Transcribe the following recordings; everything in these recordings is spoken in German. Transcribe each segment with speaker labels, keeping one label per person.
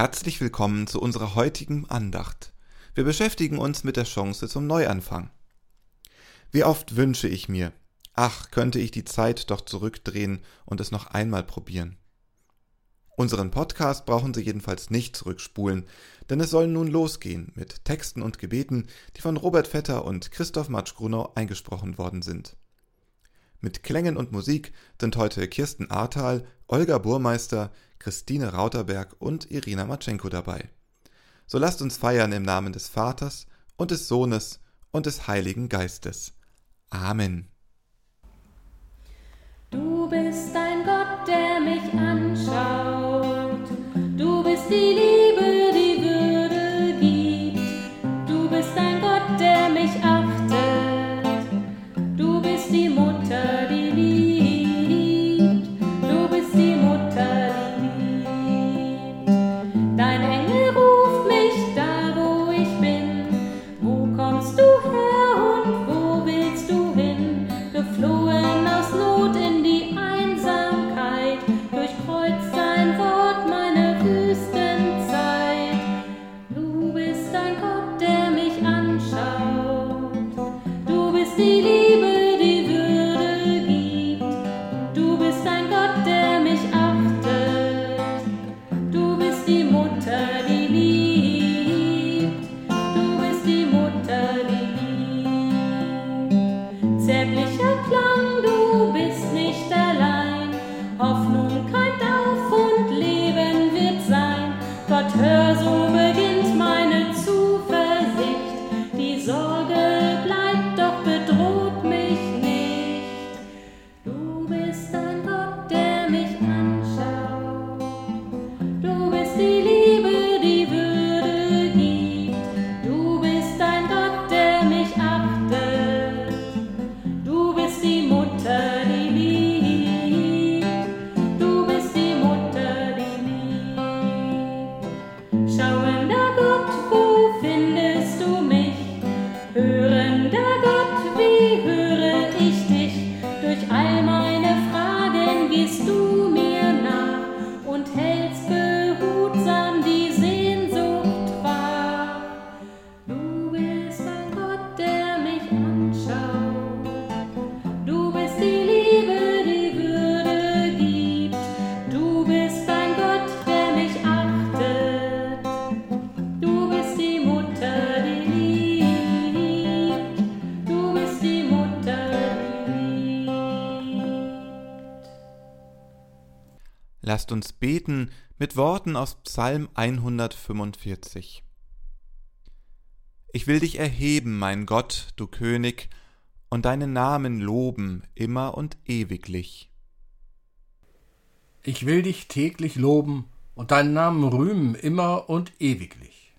Speaker 1: Herzlich willkommen zu unserer heutigen Andacht. Wir beschäftigen uns mit der Chance zum Neuanfang. Wie oft wünsche ich mir, ach, könnte ich die Zeit doch zurückdrehen und es noch einmal probieren. Unseren Podcast brauchen Sie jedenfalls nicht zurückspulen, denn es soll nun losgehen mit Texten und Gebeten, die von Robert Vetter und Christoph Matsch-Grunau eingesprochen worden sind. Mit Klängen und Musik sind heute Kirsten Ahrtal, Olga Burmeister, Christine Rauterberg und Irina Matschenko dabei. So lasst uns feiern im Namen des Vaters und des Sohnes und des Heiligen Geistes. Amen.
Speaker 2: Du bist ein Gott, der mich anschaut. Du bist die Liebe,
Speaker 1: Lasst uns beten mit Worten aus Psalm 145. Ich will dich erheben, mein Gott, du König, und deinen Namen loben immer und ewiglich.
Speaker 3: Ich will dich täglich loben und deinen Namen rühmen immer und ewiglich.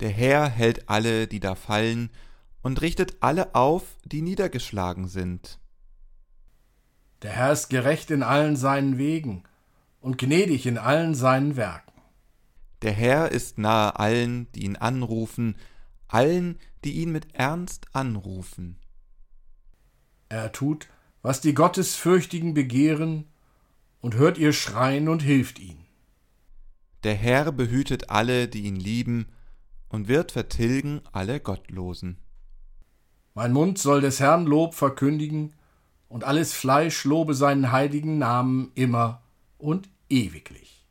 Speaker 1: Der Herr hält alle, die da fallen, und richtet alle auf, die niedergeschlagen sind.
Speaker 3: Der Herr ist gerecht in allen seinen Wegen und gnädig in allen seinen Werken.
Speaker 1: Der Herr ist nahe allen, die ihn anrufen, allen, die ihn mit Ernst anrufen.
Speaker 3: Er tut, was die Gottesfürchtigen begehren, und hört ihr Schreien und hilft ihnen.
Speaker 1: Der Herr behütet alle, die ihn lieben, und wird vertilgen alle Gottlosen.
Speaker 3: Mein Mund soll des Herrn Lob verkündigen, und alles Fleisch lobe seinen heiligen Namen immer und ewiglich.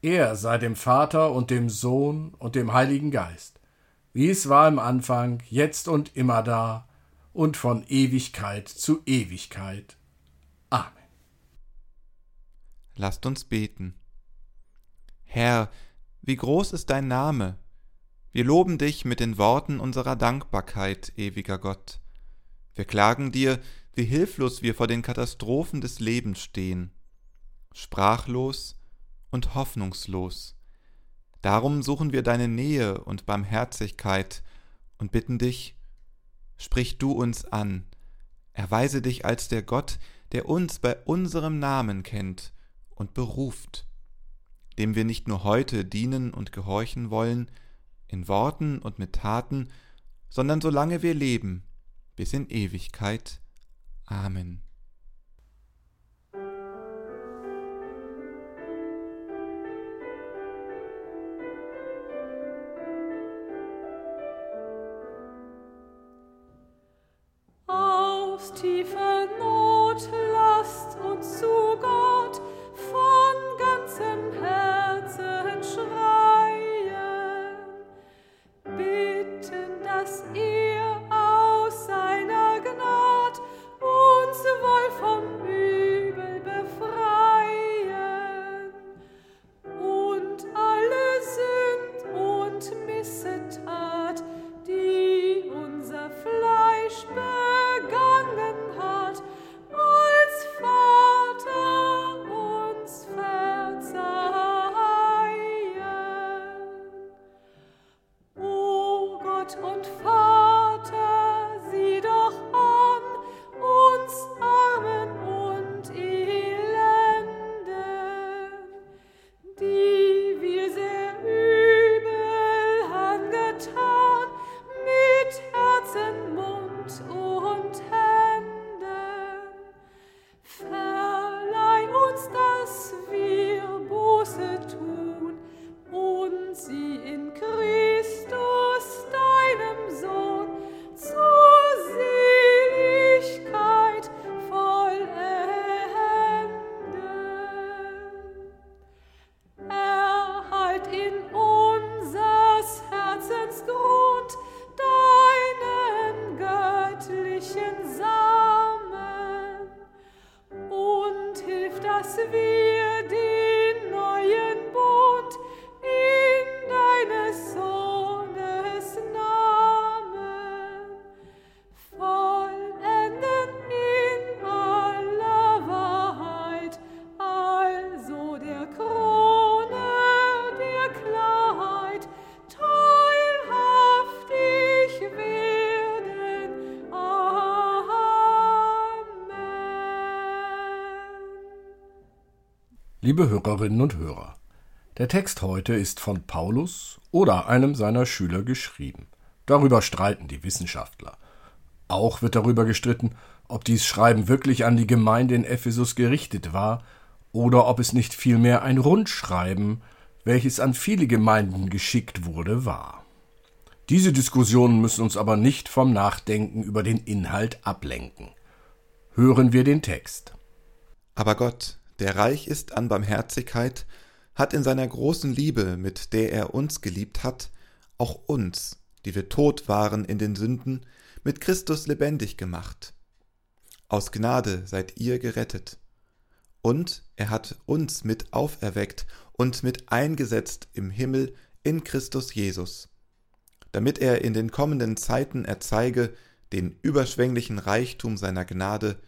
Speaker 3: Er sei dem Vater und dem Sohn und dem Heiligen Geist, wie es war im Anfang, jetzt und immer da und von Ewigkeit zu Ewigkeit. Amen.
Speaker 1: Lasst uns beten. Herr, wie groß ist dein Name? Wir loben dich mit den Worten unserer Dankbarkeit, ewiger Gott. Wir klagen dir, wie hilflos wir vor den Katastrophen des Lebens stehen, sprachlos und hoffnungslos. Darum suchen wir deine Nähe und Barmherzigkeit und bitten dich, sprich du uns an, erweise dich als der Gott, der uns bei unserem Namen kennt und beruft, dem wir nicht nur heute dienen und gehorchen wollen, in Worten und mit Taten, sondern solange wir leben, bis in Ewigkeit. Amen.
Speaker 2: Aus tiefer Not lasst uns zu.
Speaker 3: Liebe Hörerinnen und Hörer, der Text heute ist von Paulus oder einem seiner Schüler geschrieben. Darüber streiten die Wissenschaftler. Auch wird darüber gestritten, ob dies Schreiben wirklich an die Gemeinde in Ephesus gerichtet war oder ob es nicht vielmehr ein Rundschreiben, welches an viele Gemeinden geschickt wurde, war. Diese Diskussionen müssen uns aber nicht vom Nachdenken über den Inhalt ablenken. Hören wir den Text.
Speaker 1: Aber Gott, der reich ist an Barmherzigkeit, hat in seiner großen Liebe, mit der er uns geliebt hat, auch uns, die wir tot waren in den Sünden, mit Christus lebendig gemacht. Aus Gnade seid ihr gerettet. Und er hat uns mit auferweckt und mit eingesetzt im Himmel in Christus Jesus, damit er in den kommenden Zeiten erzeige den überschwänglichen Reichtum seiner Gnade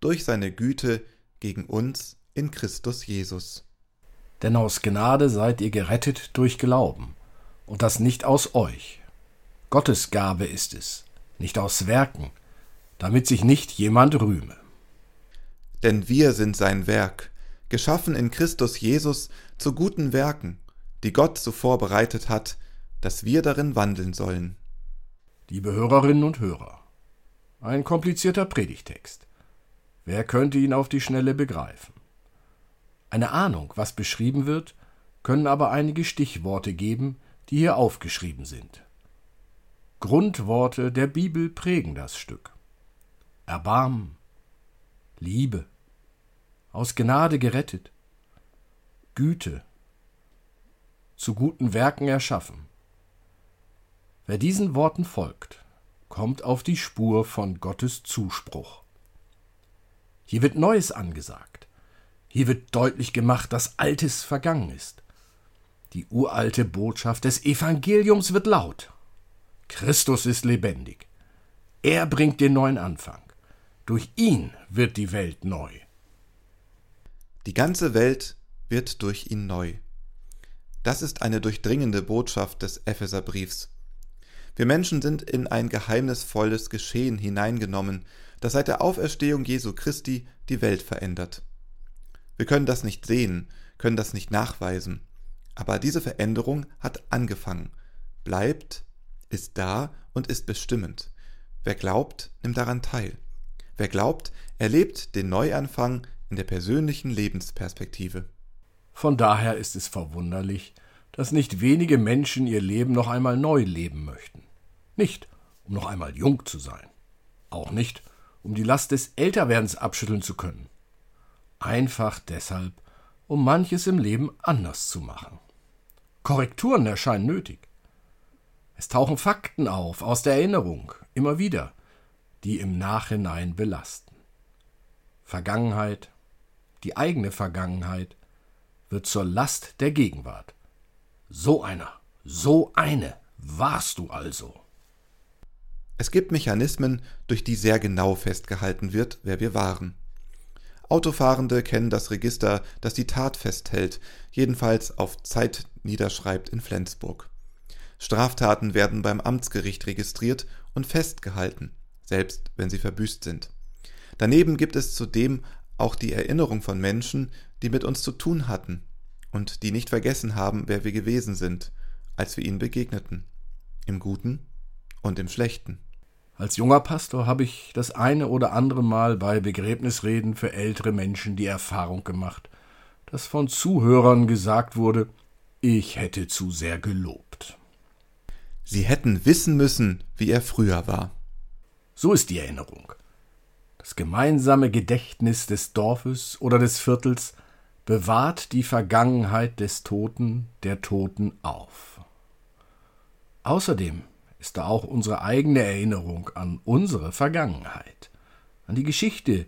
Speaker 1: durch seine Güte gegen uns in Christus Jesus.
Speaker 3: Denn aus Gnade seid ihr gerettet durch Glauben, und das nicht aus euch. Gottes Gabe ist es, nicht aus Werken, damit sich nicht jemand rühme.
Speaker 1: Denn wir sind sein Werk, geschaffen in Christus Jesus zu guten Werken, die Gott zuvor bereitet hat, dass wir darin wandeln sollen.
Speaker 3: Liebe Hörerinnen und Hörer, ein komplizierter Predigtext. Wer könnte ihn auf die Schnelle begreifen? Eine Ahnung, was beschrieben wird, können aber einige Stichworte geben, die hier aufgeschrieben sind. Grundworte der Bibel prägen das Stück. Erbarmen, Liebe, aus Gnade gerettet, Güte, zu guten Werken erschaffen. Wer diesen Worten folgt, kommt auf die Spur von Gottes Zuspruch. Hier wird Neues angesagt. Hier wird deutlich gemacht, dass Altes vergangen ist. Die uralte Botschaft des Evangeliums wird laut. Christus ist lebendig. Er bringt den neuen Anfang. Durch ihn wird die Welt neu.
Speaker 1: Die ganze Welt wird durch ihn neu. Das ist eine durchdringende Botschaft des Epheserbriefs. Wir Menschen sind in ein geheimnisvolles Geschehen hineingenommen, das seit der Auferstehung Jesu Christi die Welt verändert. Wir können das nicht sehen, können das nicht nachweisen, aber diese Veränderung hat angefangen, bleibt, ist da und ist bestimmend. Wer glaubt, nimmt daran teil. Wer glaubt, erlebt den Neuanfang in der persönlichen Lebensperspektive.
Speaker 3: Von daher ist es verwunderlich, dass nicht wenige Menschen ihr Leben noch einmal neu leben möchten. Nicht, um noch einmal jung zu sein. Auch nicht, um die Last des Älterwerdens abschütteln zu können. Einfach deshalb, um manches im Leben anders zu machen. Korrekturen erscheinen nötig. Es tauchen Fakten auf aus der Erinnerung, immer wieder, die im Nachhinein belasten. Vergangenheit, die eigene Vergangenheit, wird zur Last der Gegenwart. So einer, so eine warst du also.
Speaker 1: Es gibt Mechanismen, durch die sehr genau festgehalten wird, wer wir waren. Autofahrende kennen das Register, das die Tat festhält, jedenfalls auf Zeit niederschreibt in Flensburg. Straftaten werden beim Amtsgericht registriert und festgehalten, selbst wenn sie verbüßt sind. Daneben gibt es zudem auch die Erinnerung von Menschen, die mit uns zu tun hatten und die nicht vergessen haben, wer wir gewesen sind, als wir ihnen begegneten, im Guten und im Schlechten.
Speaker 3: Als junger Pastor habe ich das eine oder andere Mal bei Begräbnisreden für ältere Menschen die Erfahrung gemacht, dass von Zuhörern gesagt wurde, ich hätte zu sehr gelobt.
Speaker 1: Sie hätten wissen müssen, wie er früher war.
Speaker 3: So ist die Erinnerung. Das gemeinsame Gedächtnis des Dorfes oder des Viertels bewahrt die Vergangenheit des Toten, der Toten auf. Außerdem ist da auch unsere eigene Erinnerung an unsere Vergangenheit, an die Geschichte,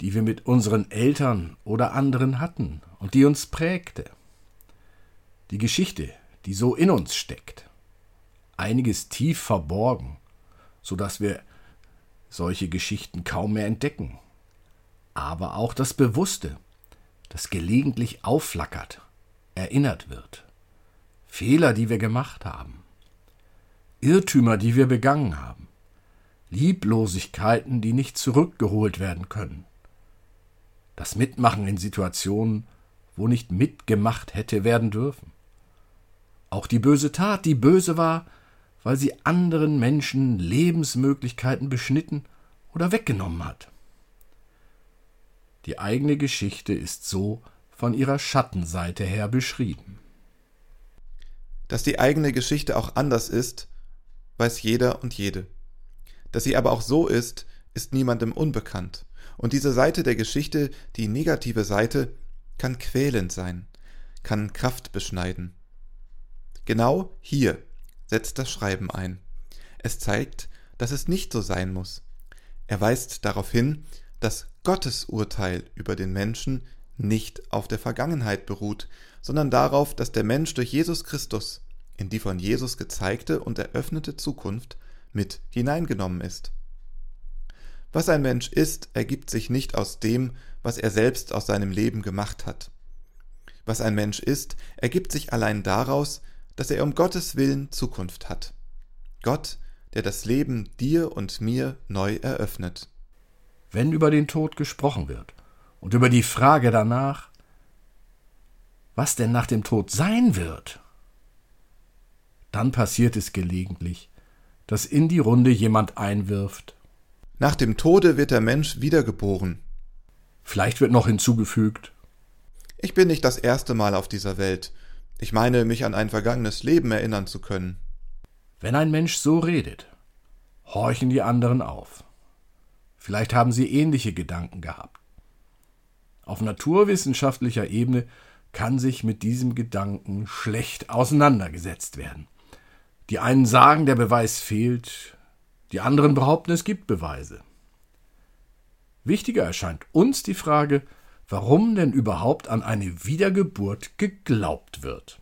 Speaker 3: die wir mit unseren Eltern oder anderen hatten und die uns prägte. Die Geschichte, die so in uns steckt einiges tief verborgen, so dass wir solche Geschichten kaum mehr entdecken. Aber auch das Bewusste, das gelegentlich aufflackert, erinnert wird. Fehler, die wir gemacht haben. Irrtümer, die wir begangen haben. Lieblosigkeiten, die nicht zurückgeholt werden können. Das Mitmachen in Situationen, wo nicht mitgemacht hätte werden dürfen. Auch die böse Tat, die böse war, weil sie anderen Menschen Lebensmöglichkeiten beschnitten oder weggenommen hat. Die eigene Geschichte ist so von ihrer Schattenseite her beschrieben.
Speaker 1: Dass die eigene Geschichte auch anders ist, weiß jeder und jede. Dass sie aber auch so ist, ist niemandem unbekannt. Und diese Seite der Geschichte, die negative Seite, kann quälend sein, kann Kraft beschneiden. Genau hier setzt das Schreiben ein. Es zeigt, dass es nicht so sein muss. Er weist darauf hin, dass Gottes Urteil über den Menschen nicht auf der Vergangenheit beruht, sondern darauf, dass der Mensch durch Jesus Christus in die von Jesus gezeigte und eröffnete Zukunft mit hineingenommen ist. Was ein Mensch ist, ergibt sich nicht aus dem, was er selbst aus seinem Leben gemacht hat. Was ein Mensch ist, ergibt sich allein daraus, dass er um Gottes Willen Zukunft hat. Gott, der das Leben dir und mir neu eröffnet.
Speaker 3: Wenn über den Tod gesprochen wird und über die Frage danach, was denn nach dem Tod sein wird, dann passiert es gelegentlich, dass in die Runde jemand einwirft.
Speaker 1: Nach dem Tode wird der Mensch wiedergeboren.
Speaker 3: Vielleicht wird noch hinzugefügt.
Speaker 1: Ich bin nicht das erste Mal auf dieser Welt ich meine, mich an ein vergangenes Leben erinnern zu können.
Speaker 3: Wenn ein Mensch so redet, horchen die anderen auf. Vielleicht haben sie ähnliche Gedanken gehabt. Auf naturwissenschaftlicher Ebene kann sich mit diesem Gedanken schlecht auseinandergesetzt werden. Die einen sagen, der Beweis fehlt, die anderen behaupten, es gibt Beweise. Wichtiger erscheint uns die Frage, warum denn überhaupt an eine Wiedergeburt geglaubt wird.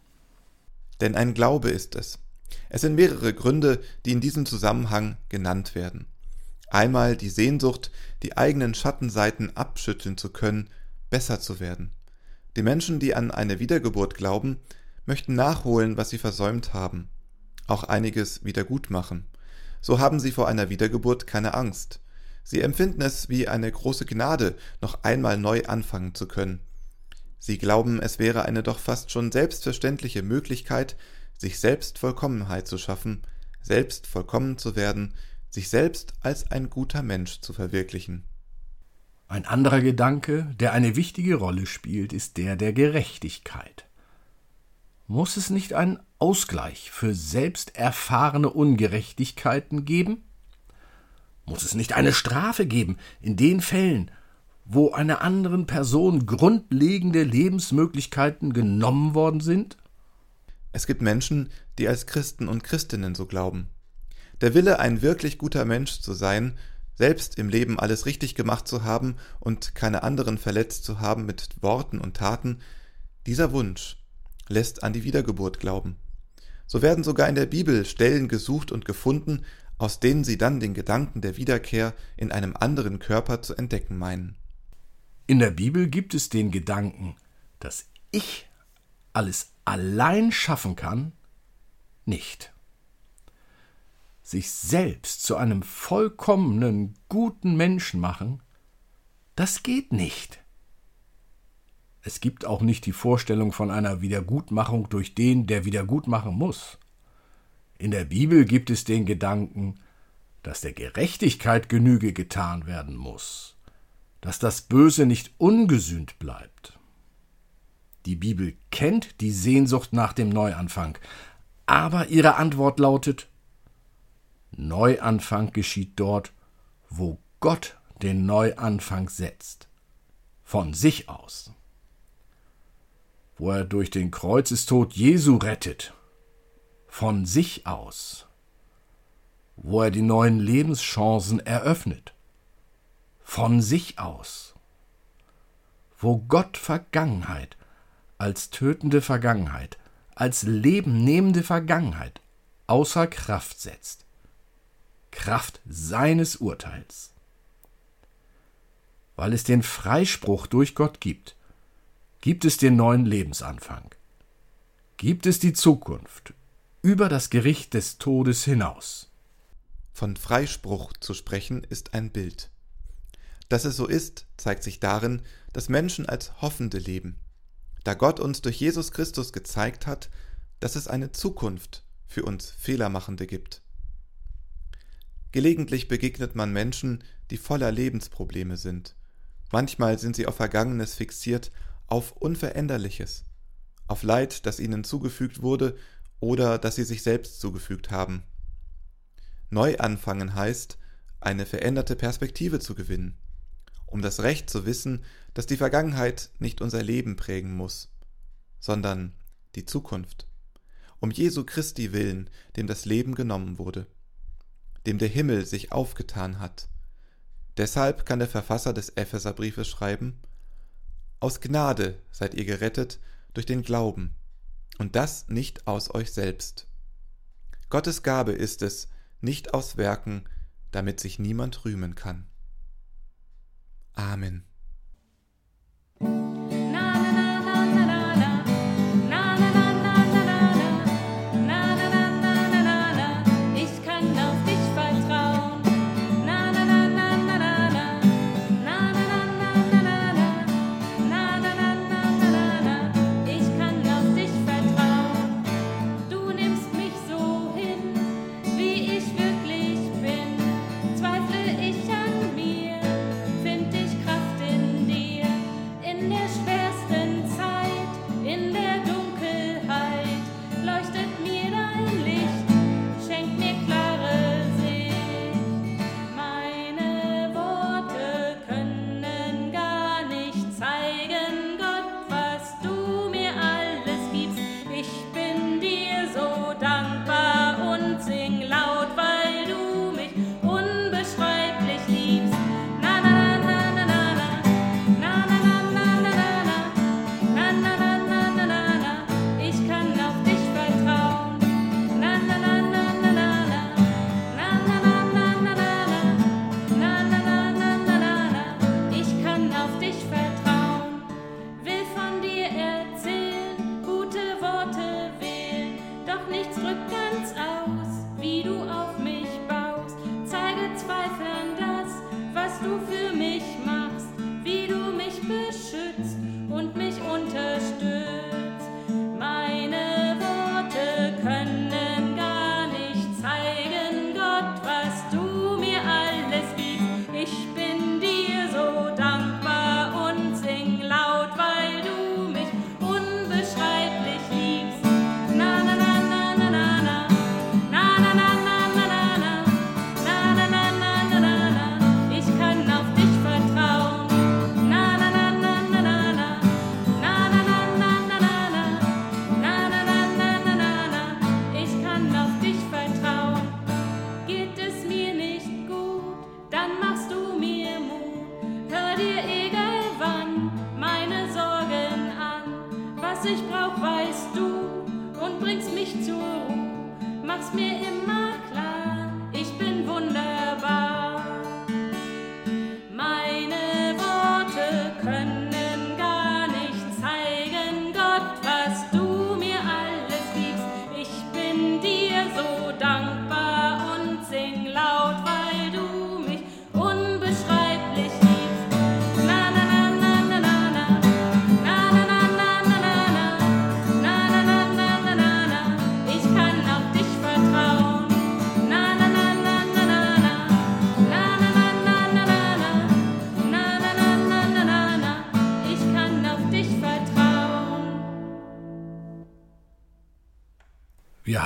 Speaker 1: Denn ein Glaube ist es. Es sind mehrere Gründe, die in diesem Zusammenhang genannt werden. Einmal die Sehnsucht, die eigenen Schattenseiten abschütteln zu können, besser zu werden. Die Menschen, die an eine Wiedergeburt glauben, möchten nachholen, was sie versäumt haben, auch einiges wieder gut machen. So haben sie vor einer Wiedergeburt keine Angst. Sie empfinden es wie eine große Gnade, noch einmal neu anfangen zu können. Sie glauben, es wäre eine doch fast schon selbstverständliche Möglichkeit, sich selbst Vollkommenheit zu schaffen, selbst vollkommen zu werden, sich selbst als ein guter Mensch zu verwirklichen.
Speaker 3: Ein anderer Gedanke, der eine wichtige Rolle spielt, ist der der Gerechtigkeit. Muss es nicht einen Ausgleich für selbst erfahrene Ungerechtigkeiten geben? Muss es nicht eine Strafe geben in den Fällen, wo einer anderen Person grundlegende Lebensmöglichkeiten genommen worden sind?
Speaker 1: Es gibt Menschen, die als Christen und Christinnen so glauben. Der Wille, ein wirklich guter Mensch zu sein, selbst im Leben alles richtig gemacht zu haben und keine anderen verletzt zu haben mit Worten und Taten, dieser Wunsch lässt an die Wiedergeburt glauben. So werden sogar in der Bibel Stellen gesucht und gefunden, aus denen sie dann den Gedanken der Wiederkehr in einem anderen Körper zu entdecken meinen.
Speaker 3: In der Bibel gibt es den Gedanken, dass ich alles allein schaffen kann, nicht. Sich selbst zu einem vollkommenen, guten Menschen machen, das geht nicht. Es gibt auch nicht die Vorstellung von einer Wiedergutmachung durch den, der Wiedergutmachen muss. In der Bibel gibt es den Gedanken, dass der Gerechtigkeit Genüge getan werden muss, dass das Böse nicht ungesühnt bleibt. Die Bibel kennt die Sehnsucht nach dem Neuanfang, aber ihre Antwort lautet Neuanfang geschieht dort, wo Gott den Neuanfang setzt, von sich aus wo er durch den Kreuzestod Jesu rettet, von sich aus, wo er die neuen Lebenschancen eröffnet, von sich aus, wo Gott Vergangenheit als tötende Vergangenheit, als lebennehmende Vergangenheit außer Kraft setzt, Kraft seines Urteils. Weil es den Freispruch durch Gott gibt, Gibt es den neuen Lebensanfang? Gibt es die Zukunft über das Gericht des Todes hinaus?
Speaker 1: Von Freispruch zu sprechen ist ein Bild. Dass es so ist, zeigt sich darin, dass Menschen als Hoffende leben, da Gott uns durch Jesus Christus gezeigt hat, dass es eine Zukunft für uns Fehlermachende gibt. Gelegentlich begegnet man Menschen, die voller Lebensprobleme sind. Manchmal sind sie auf Vergangenes fixiert auf Unveränderliches, auf Leid, das ihnen zugefügt wurde oder das sie sich selbst zugefügt haben. Neu anfangen heißt, eine veränderte Perspektive zu gewinnen, um das Recht zu wissen, dass die Vergangenheit nicht unser Leben prägen muss, sondern die Zukunft, um Jesu Christi willen, dem das Leben genommen wurde, dem der Himmel sich aufgetan hat. Deshalb kann der Verfasser des Epheserbriefes schreiben, aus Gnade seid ihr gerettet durch den Glauben, und das nicht aus euch selbst. Gottes Gabe ist es, nicht aus Werken, damit sich niemand rühmen kann. Amen.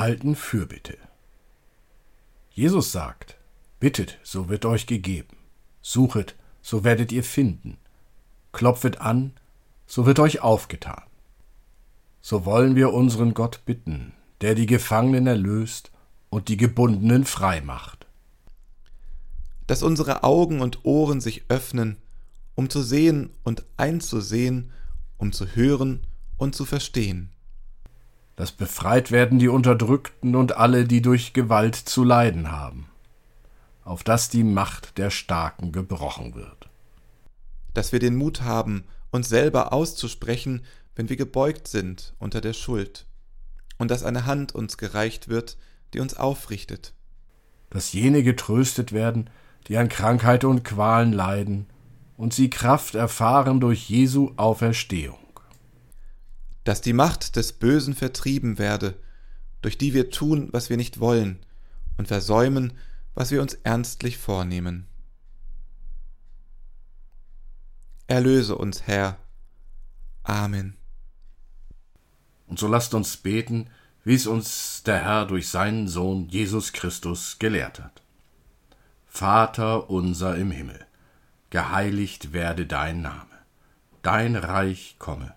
Speaker 3: Wir halten Fürbitte. Jesus sagt, bittet, so wird euch gegeben, suchet, so werdet ihr finden, klopfet an, so wird euch aufgetan. So wollen wir unseren Gott bitten, der die Gefangenen erlöst und die Gebundenen frei macht.
Speaker 1: dass unsere Augen und Ohren sich öffnen, um zu sehen und einzusehen, um zu hören und zu verstehen,
Speaker 3: dass befreit werden die Unterdrückten und alle, die durch Gewalt zu leiden haben, auf dass die Macht der Starken gebrochen wird.
Speaker 1: dass wir den Mut haben, uns selber auszusprechen, wenn wir gebeugt sind unter der Schuld, und dass eine Hand uns gereicht wird, die uns aufrichtet,
Speaker 3: dass jene getröstet werden, die an Krankheit und Qualen leiden, und sie Kraft erfahren durch Jesu Auferstehung.
Speaker 1: Dass die Macht des Bösen vertrieben werde, durch die wir tun, was wir nicht wollen, und versäumen, was wir uns ernstlich vornehmen. Erlöse uns, Herr. Amen.
Speaker 3: Und so lasst uns beten, wie es uns der Herr durch seinen Sohn Jesus Christus gelehrt hat. Vater unser im Himmel, geheiligt werde dein Name, dein Reich komme,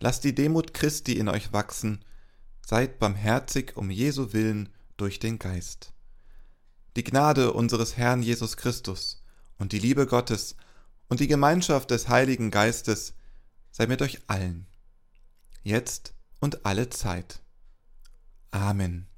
Speaker 1: Lasst die Demut Christi in euch wachsen, seid barmherzig um Jesu willen durch den Geist. Die Gnade unseres Herrn Jesus Christus und die Liebe Gottes und die Gemeinschaft des Heiligen Geistes sei mit euch allen, jetzt und alle Zeit. Amen.